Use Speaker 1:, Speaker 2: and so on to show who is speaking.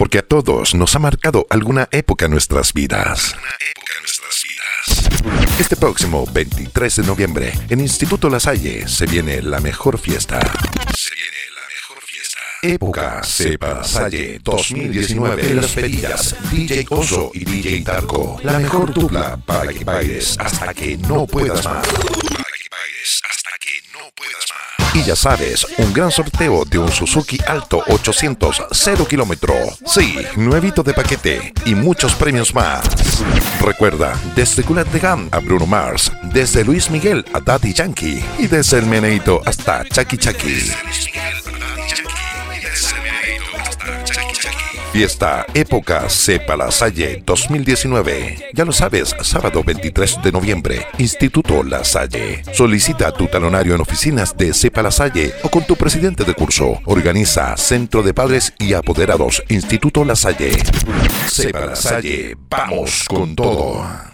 Speaker 1: porque a todos nos ha marcado alguna época en nuestras vidas. Este próximo 23 de noviembre, en Instituto La Salle, se viene la mejor fiesta. Se viene la mejor fiesta. Época Sepa Salle 2019. Las pedidas DJ Oso y DJ Tarco. La mejor dupla para que bailes hasta que no puedas más. Que no puedas más. Y ya sabes, un gran sorteo de un Suzuki Alto 800 0 kilómetro. Sí, nuevito de paquete y muchos premios más. Recuerda, desde Gulat de Gam a Bruno Mars, desde Luis Miguel a Daddy Yankee y desde el Meneito hasta Chucky Chucky. Fiesta Época Sepa La Salle 2019. Ya lo sabes, sábado 23 de noviembre, Instituto La Salle. Solicita tu talonario en oficinas de Sepa La Salle o con tu presidente de curso. Organiza Centro de Padres y Apoderados, Instituto La Salle. Sepa La Salle, vamos con todo.